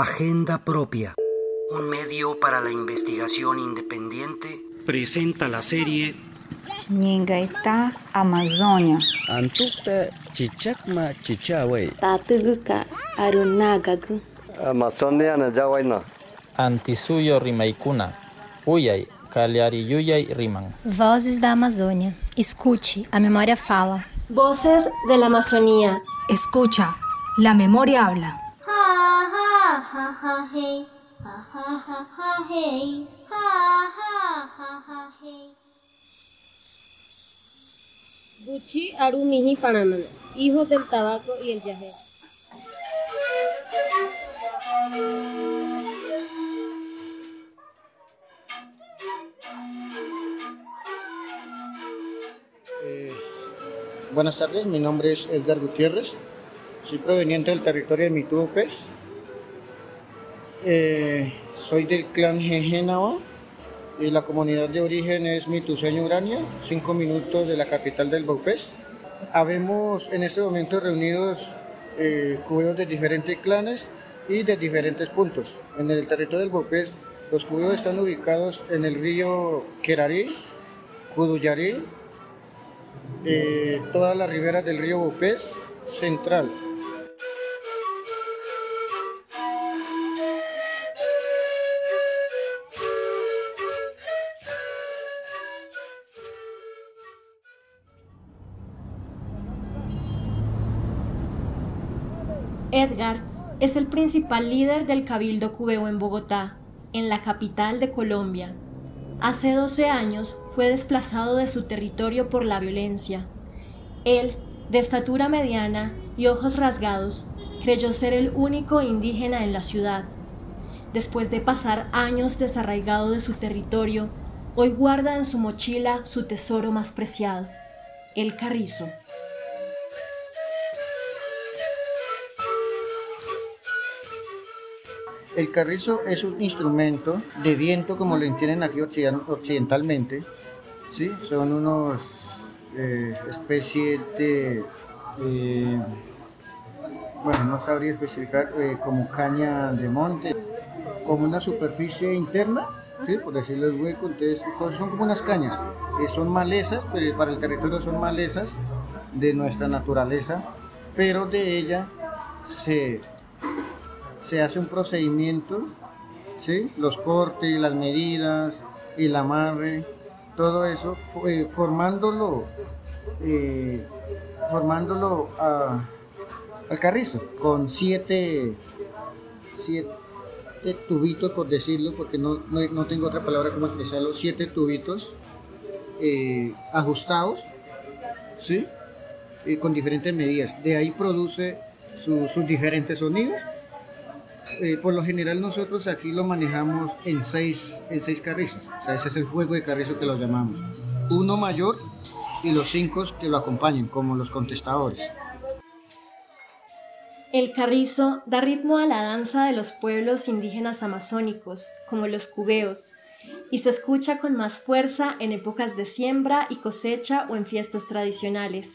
Agenda Propia, un medio para la investigación independiente, presenta la serie Ningaita Amazonia. Antukta chichakma chichawe. Tatuguka arunagagu. Amazonia na yawaina. Antisuyo rimaikuna. Uyay, Yuyay riman. Vozes da Amazônia. Escute, a memória fala. Voces de la Amazonía. Escucha, la memoria habla. Guchi Arumiji Panamana, hijos del tabaco y el yagé. Eh, buenas tardes, mi nombre es Edgar Gutiérrez, soy proveniente del territorio de Mitupes, eh, soy del clan Jejenaba y la comunidad de origen es Mituseño Urania, cinco minutos de la capital del Baupés. Habemos en este momento reunidos eh, cubeos de diferentes clanes y de diferentes puntos. En el territorio del Baupés los cubeos están ubicados en el río Querarí, Cuduyarí, eh, todas las riberas del río Baupés central. Es el principal líder del Cabildo Cubeo en Bogotá, en la capital de Colombia. Hace 12 años fue desplazado de su territorio por la violencia. Él, de estatura mediana y ojos rasgados, creyó ser el único indígena en la ciudad. Después de pasar años desarraigado de su territorio, hoy guarda en su mochila su tesoro más preciado, el carrizo. El carrizo es un instrumento de viento como lo entienden aquí occidentalmente. ¿sí? Son unos eh, especies de, eh, bueno, no sabría especificar, eh, como caña de monte, como una superficie interna, ¿sí? por decirlo el hueco, entonces son como unas cañas, son malezas, pero para el territorio son malezas de nuestra naturaleza, pero de ella se se hace un procedimiento, ¿sí? los cortes, las medidas, el amarre, todo eso, eh, formándolo, eh, formándolo al carrizo con siete, siete tubitos, por decirlo, porque no, tengo otra palabra como expresarlo, siete tubitos eh, ajustados, ¿sí? con diferentes medidas. De ahí produce sus diferentes sonidos eh, por lo general nosotros aquí lo manejamos en seis, en seis carrizos. O sea, ese es el juego de carrizo que lo llamamos. Uno mayor y los cinco que lo acompañen, como los contestadores. El carrizo da ritmo a la danza de los pueblos indígenas amazónicos, como los cubeos, y se escucha con más fuerza en épocas de siembra y cosecha o en fiestas tradicionales.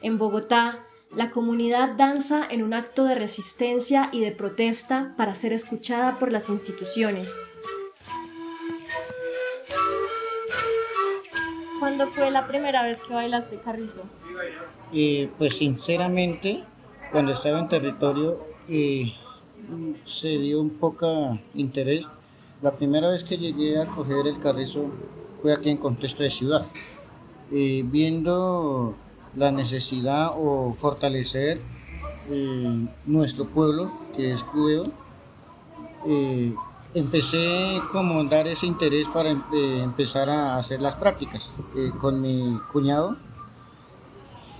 En Bogotá, la comunidad danza en un acto de resistencia y de protesta para ser escuchada por las instituciones. ¿Cuándo fue la primera vez que bailaste carrizo? Eh, pues sinceramente, cuando estaba en territorio eh, se dio un poco interés. La primera vez que llegué a coger el carrizo fue aquí en contexto de ciudad. Eh, viendo la necesidad o fortalecer eh, nuestro pueblo, que es Cubeo. Eh, empecé como a dar ese interés para em, eh, empezar a hacer las prácticas con mi cuñado,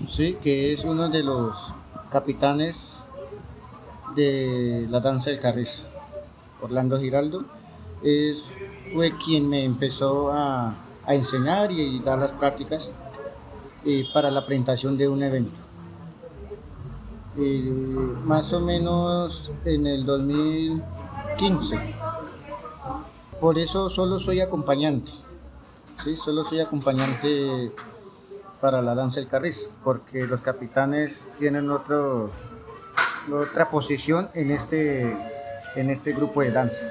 ¿sí? que es uno de los capitanes de la danza del carrizo, Orlando Giraldo. Es, fue quien me empezó a, a enseñar y dar las prácticas para la presentación de un evento. más o menos en el 2015. Por eso solo soy acompañante. ¿sí? Solo soy acompañante para la danza del carriz, porque los capitanes tienen otro, otra posición en este, en este grupo de danza.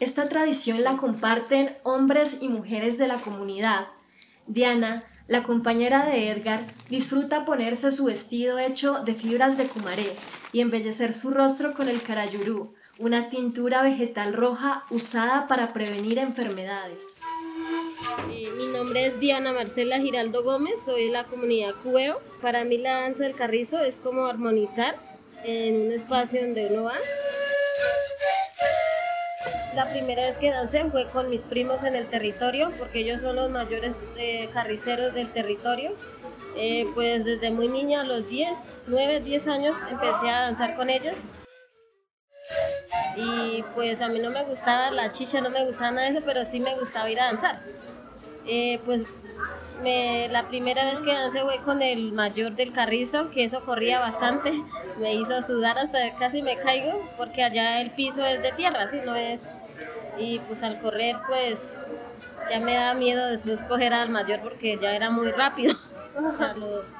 Esta tradición la comparten hombres y mujeres de la comunidad. Diana, la compañera de Edgar, disfruta ponerse su vestido hecho de fibras de cumaré y embellecer su rostro con el carayurú, una tintura vegetal roja usada para prevenir enfermedades. Eh, mi nombre es Diana Marcela Giraldo Gómez, soy de la comunidad Cueo. Para mí la danza del carrizo es como armonizar en un espacio donde uno va. La primera vez que dancé fue con mis primos en el territorio, porque ellos son los mayores eh, carriceros del territorio. Eh, pues desde muy niña, a los 10, 9, 10 años, empecé a danzar con ellos. Y pues a mí no me gustaba la chicha, no me gustaba nada de eso, pero sí me gustaba ir a danzar. Eh, pues me, la primera vez que dancé fue con el mayor del carrizo, que eso corría bastante, me hizo sudar hasta casi me caigo, porque allá el piso es de tierra, ¿sí? No es... Y pues al correr, pues ya me da miedo después coger al mayor porque ya era muy rápido.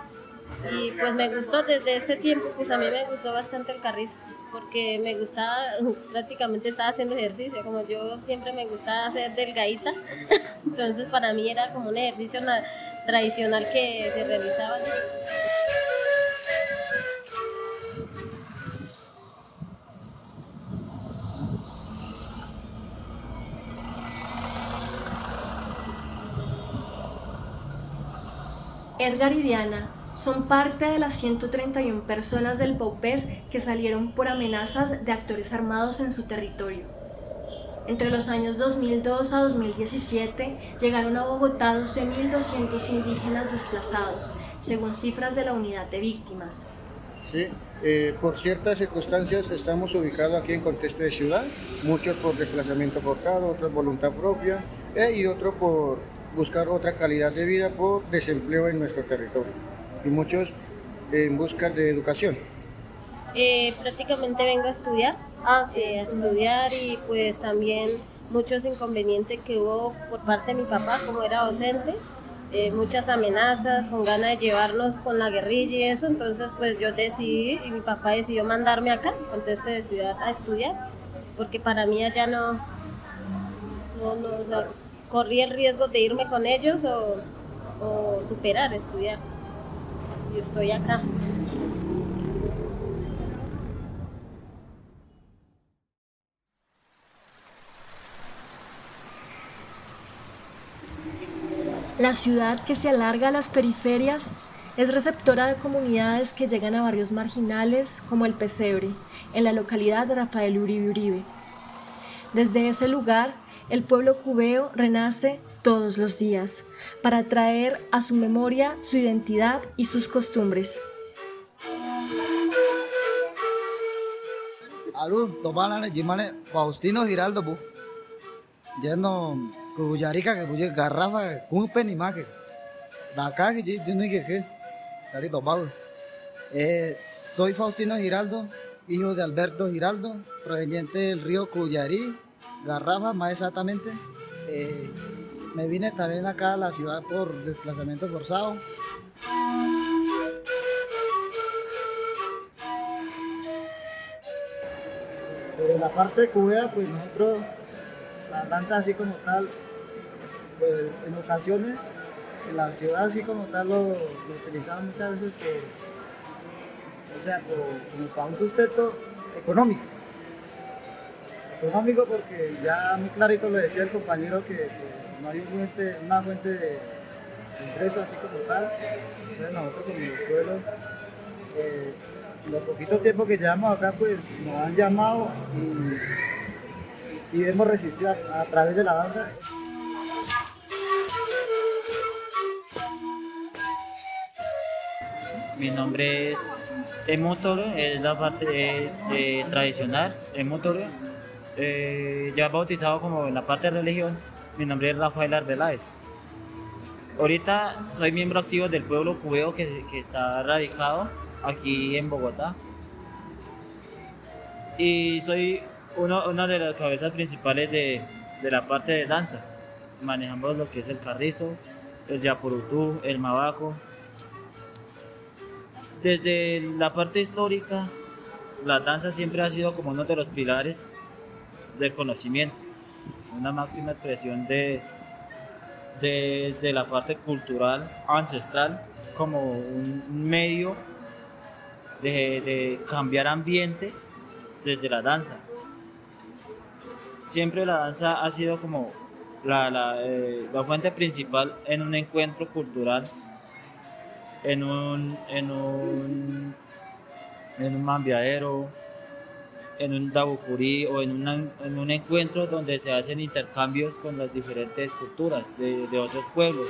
Y pues me gustó desde ese tiempo, pues a mí me gustó bastante el carrizo, porque me gustaba, prácticamente estaba haciendo ejercicio, como yo siempre me gustaba hacer delgadita, entonces para mí era como un ejercicio na- tradicional que se realizaba. Edgar y Diana son parte de las 131 personas del Paupés que salieron por amenazas de actores armados en su territorio. Entre los años 2002 a 2017 llegaron a Bogotá 12.200 indígenas desplazados, según cifras de la unidad de víctimas. Sí, eh, por ciertas circunstancias estamos ubicados aquí en contexto de ciudad, muchos por desplazamiento forzado, otros voluntad propia eh, y otros por buscar otra calidad de vida por desempleo en nuestro territorio y muchos en busca de educación. Eh, prácticamente vengo a estudiar, eh, a estudiar y pues también muchos inconvenientes que hubo por parte de mi papá como era docente, eh, muchas amenazas con ganas de llevarnos con la guerrilla y eso, entonces pues yo decidí y mi papá decidió mandarme acá, conteste de ciudad a estudiar, porque para mí allá no, no, no, o sea, corrí el riesgo de irme con ellos o, o superar, estudiar. Y estoy acá. La ciudad que se alarga a las periferias es receptora de comunidades que llegan a barrios marginales como el Pesebre, en la localidad de Rafael Uribe Uribe. Desde ese lugar, el pueblo cubeo renace todos los días para traer a su memoria su identidad y sus costumbres. Que puye garrafa kun penny más que. Da acá que yo no que que. Cari tomado. Eh, soy Faustino Giraldo, hijo de Alberto Giraldo, proveniente del río Cuyarí, Garrafa más exactamente. Eh, me vine también acá a la ciudad por desplazamiento forzado. De la parte de Cuba, pues nosotros, la danza así como tal, pues en ocasiones, en la ciudad así como tal lo, lo utilizaban muchas veces por, o sea, por- como para un sustento económico. Económico porque ya muy clarito le decía el compañero que no hay una fuente de, de ingreso así como tal. Entonces nosotros como los pueblos, eh, los poquito tiempo que llevamos acá pues nos han llamado y, y hemos resistido a, través de la danza. Mi nombre es Emotoro, es la parte eh, eh, tradicional, Emotoro. Eh, ya bautizado como en la parte de religión, mi nombre es Rafael Arbeláez. Ahorita soy miembro activo del pueblo cubeo que, está radicado aquí en Bogotá. Y soy uno, una de las cabezas principales de, de la parte de danza. Manejamos lo que es el carrizo, el yapurutú, el mabaco. Desde la parte histórica, la danza siempre ha sido como uno de los pilares del conocimiento, una máxima expresión de, la parte cultural ancestral como un medio de, cambiar ambiente desde la danza. Siempre la danza ha sido como la, la, eh, la fuente principal en un encuentro cultural, en un, en un, en un en un dabucurí o en, una- en un encuentro donde se hacen intercambios con las diferentes culturas de, de otros pueblos.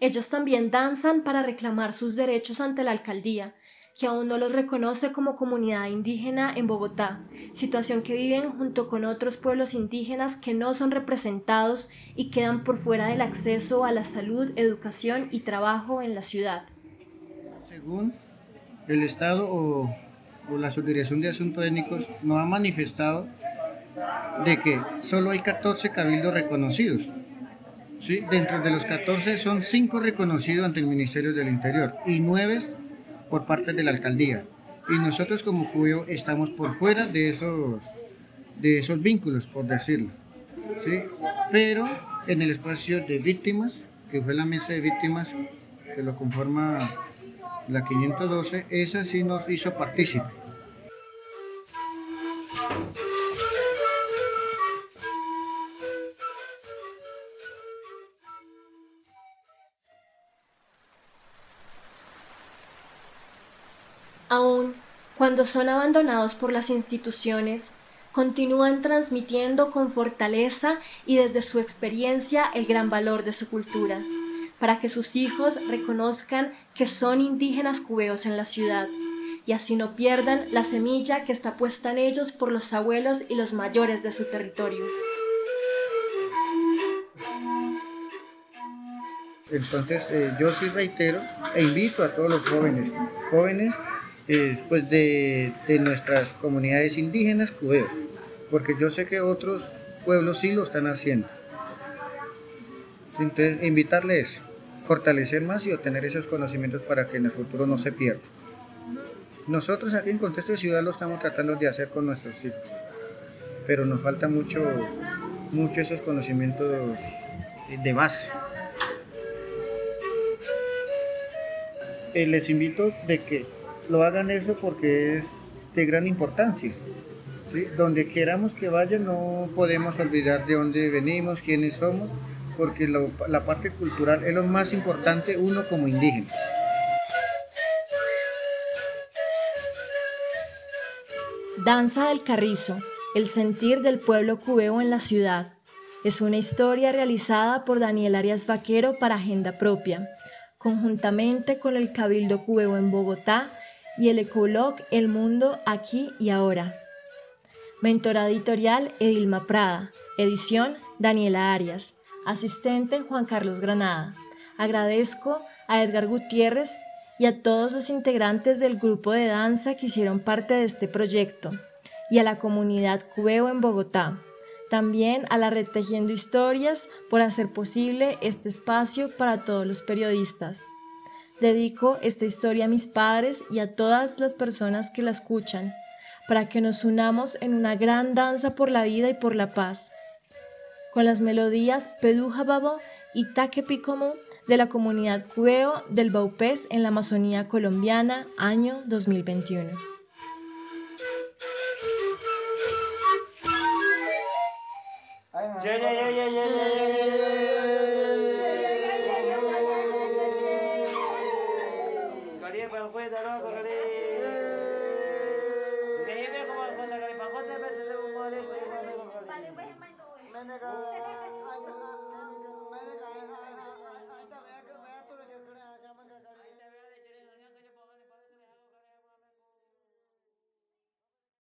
Ellos también danzan para reclamar sus derechos ante la alcaldía, que aún no los reconoce como comunidad indígena en Bogotá, situación que viven junto con otros pueblos indígenas que no son representados y quedan por fuera del acceso a la salud, educación y trabajo en la ciudad. Según el Estado o, o la Subdirección de Asuntos Étnicos nos ha manifestado de que solo hay 14 cabildos reconocidos. ¿sí? Dentro de los 14 son 5 reconocidos ante el Ministerio del Interior y 9 por parte de la alcaldía. Y nosotros como Cuyo estamos por fuera de esos, de esos vínculos, por decirlo. ¿sí? Pero en el espacio de víctimas, que fue la mesa de víctimas que lo conforma la 512, esa sí nos hizo partícipe. Cuando son abandonados por las instituciones, continúan transmitiendo con fortaleza y desde su experiencia el gran valor de su cultura, para que sus hijos reconozcan que son indígenas cubeos en la ciudad y así no pierdan la semilla que está puesta en ellos por los abuelos y los mayores de su territorio. Entonces eh, yo sí reitero e invito a todos los jóvenes, jóvenes eh, pues de, de nuestras comunidades indígenas cubeos, porque yo sé que otros pueblos sí lo están haciendo. Entonces invitarles, fortalecer más y obtener esos conocimientos para que en el futuro no se pierda. Nosotros aquí en Contexto de Ciudad lo estamos tratando de hacer con nuestros hijos, pero nos falta mucho, mucho esos conocimientos de base. Eh, les invito de que lo hagan eso porque es de gran importancia. ¿sí? Donde queramos que vayan no podemos olvidar de dónde venimos, quiénes somos, porque la parte cultural es lo más importante uno como indígena. Danza del Carrizo, el sentir del pueblo cubeo en la ciudad. Es una historia realizada por Daniel Arias Vaquero para Agenda Propia, conjuntamente con el Cabildo Cubeo en Bogotá y el Ecolog El Mundo Aquí y Ahora. Mentora editorial Edilma Prada. Edición Daniela Arias. Asistente Juan Carlos Granada. Agradezco a Edgar Gutiérrez y a todos los integrantes del grupo de danza que hicieron parte de este proyecto y a la comunidad cubeo en Bogotá. También a la Red Tejiendo Historias por hacer posible este espacio para todos los periodistas. Dedico esta historia a mis padres y a todas las personas que la escuchan, para que nos unamos en una gran danza por la vida y por la paz. Con las melodías Peduja Babo y Taque Picomo de la comunidad Cueo del Baupés en la Amazonía colombiana, año 2021. Vale,